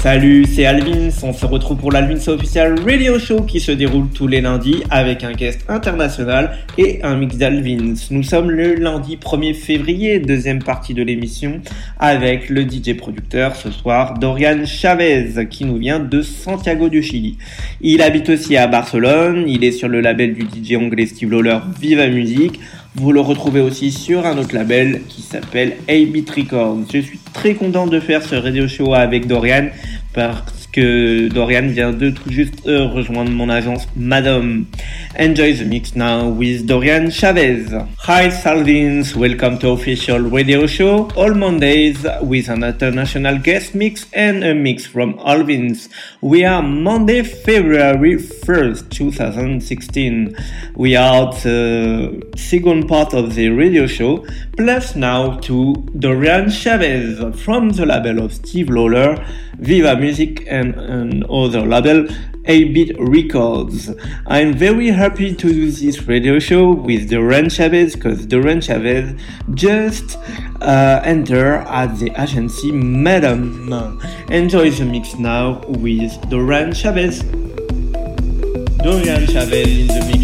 Salut, c'est Alvins. On se retrouve pour l'Alvins Official Radio Show qui se déroule tous les lundis avec un guest international et un mix d'Alvins. Nous sommes le lundi 1er février, deuxième partie de l'émission, avec le DJ producteur ce soir, Dorian Chavez, qui nous vient de Santiago du Chili. Il habite aussi à Barcelone, il est sur le label du DJ anglais Steve Lawler Viva Music. Vous le retrouvez aussi sur un autre label qui s'appelle A-Beat Records. Je suis très content de faire ce radio show avec Dorian parce que Dorian vient de tout juste euh, rejoindre mon agence Mad Home. Enjoy the mix now with Dorian Chavez. Hi Salvins, welcome to official radio show all Mondays with an international guest mix and a mix from Al Vince. We are Monday, February 1st, 2016. We are the uh, second part of the radio show, plus now to Dorian Chavez from the label of Steve Lawler, Viva Music and another label, 8bit Records. I'm very happy to do this radio show with Dorian Chavez because Dorian Chavez just uh, enter at the agency Mad Home. Enjoy the mix now with Dorian Chavez. Dorian Chavez in the mix.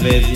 Dorian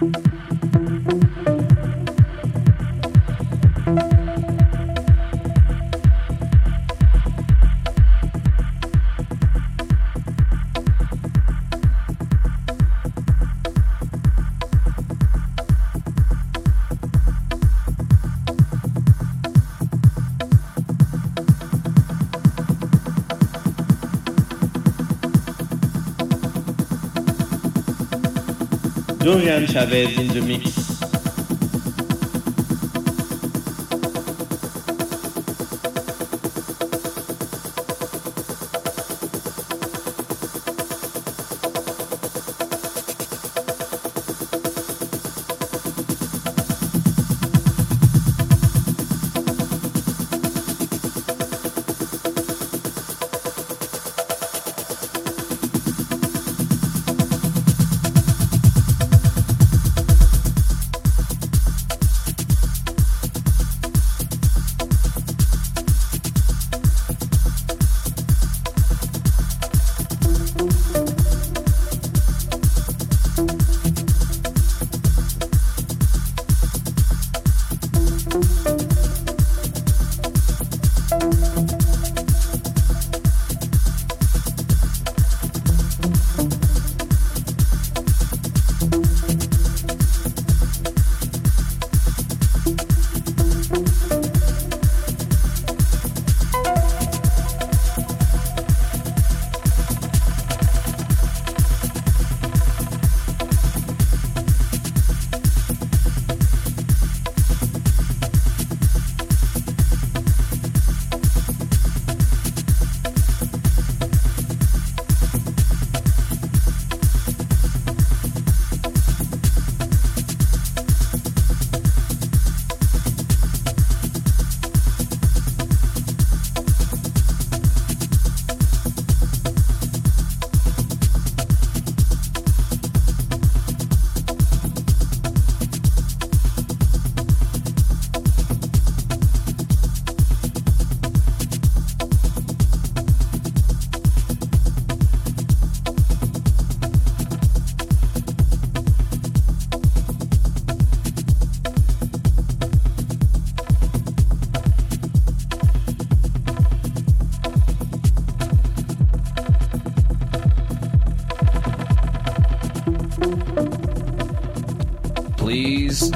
Bye. Dorian Chavez in the mix.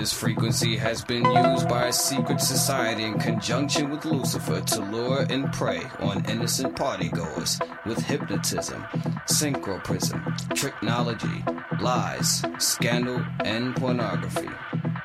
This frequency has been used by a secret society in conjunction with Lucifer to lure and prey on innocent partygoers with hypnotism, synchroprism, technology, lies, scandal, and pornography.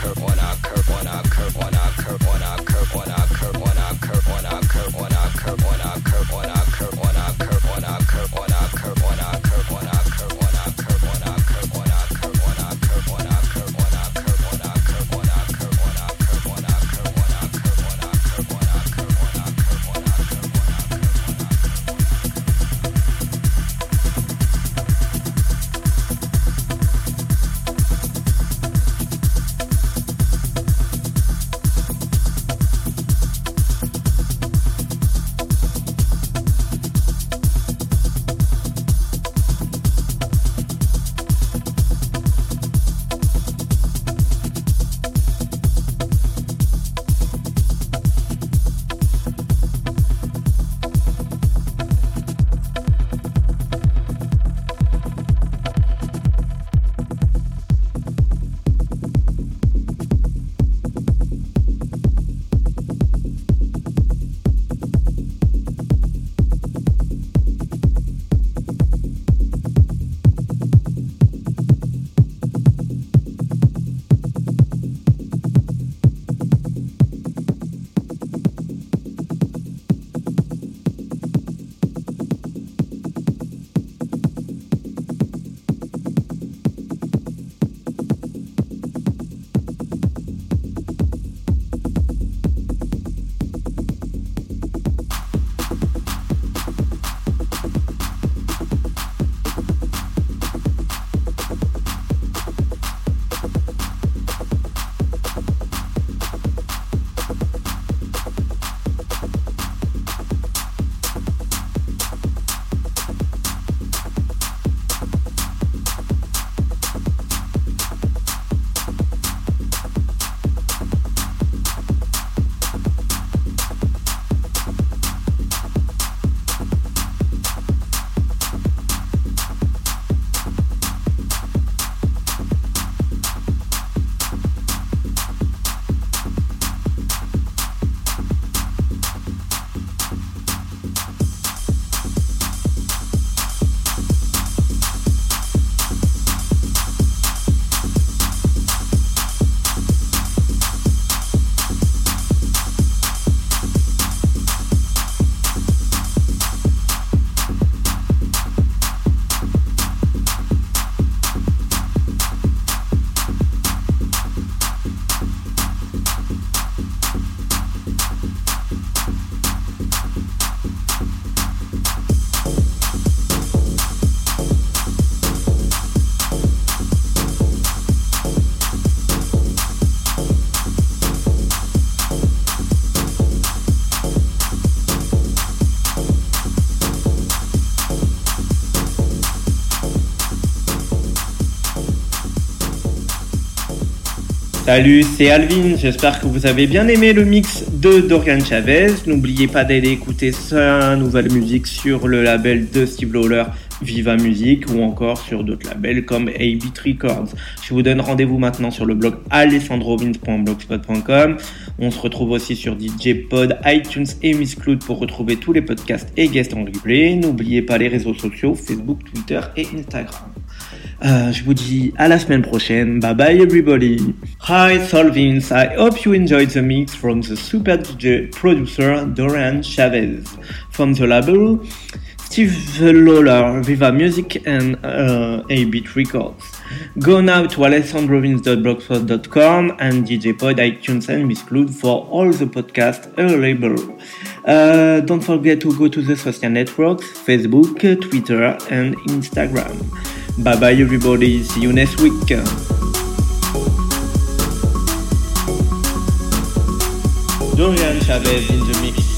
current, on our current, on our current, on our curve, on our curve, on our curve, on our curve, on our curve, on our curve, on our curve, on our curve, on our Salut, c'est Alvin. J'espère que vous avez bien aimé le mix de Dorian Chavez. N'oubliez pas d'aller écouter sa nouvelle musique sur le label de Steve Lawler, Viva Music, ou encore sur d'autres labels comme A-Beat Records. Je vous donne rendez-vous maintenant sur le blog alessandrovins.blogspot.com. On se retrouve aussi sur DJ Pod, iTunes et Miss Cloud pour retrouver tous les podcasts et guests en replay. N'oubliez pas les réseaux sociaux, Facebook, Twitter et Instagram. Euh, je vous dis à la semaine prochaine. Bye bye everybody. Hi Solvins, I hope you enjoyed the mix from the super DJ producer Dorian Chavez. From the label Steve Lawler, Viva Music and uh, A-Beat Records. Go now to alessandrovins.blogspot.com and DJ Pod, iTunes and Miss Cloud for all the podcasts available. Uh, don't forget to go to the social networks, Facebook, Twitter and Instagram. Bye bye everybody, see you next week. Dorian Chavez in the mix.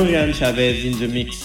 Dorian Chavez in the mix.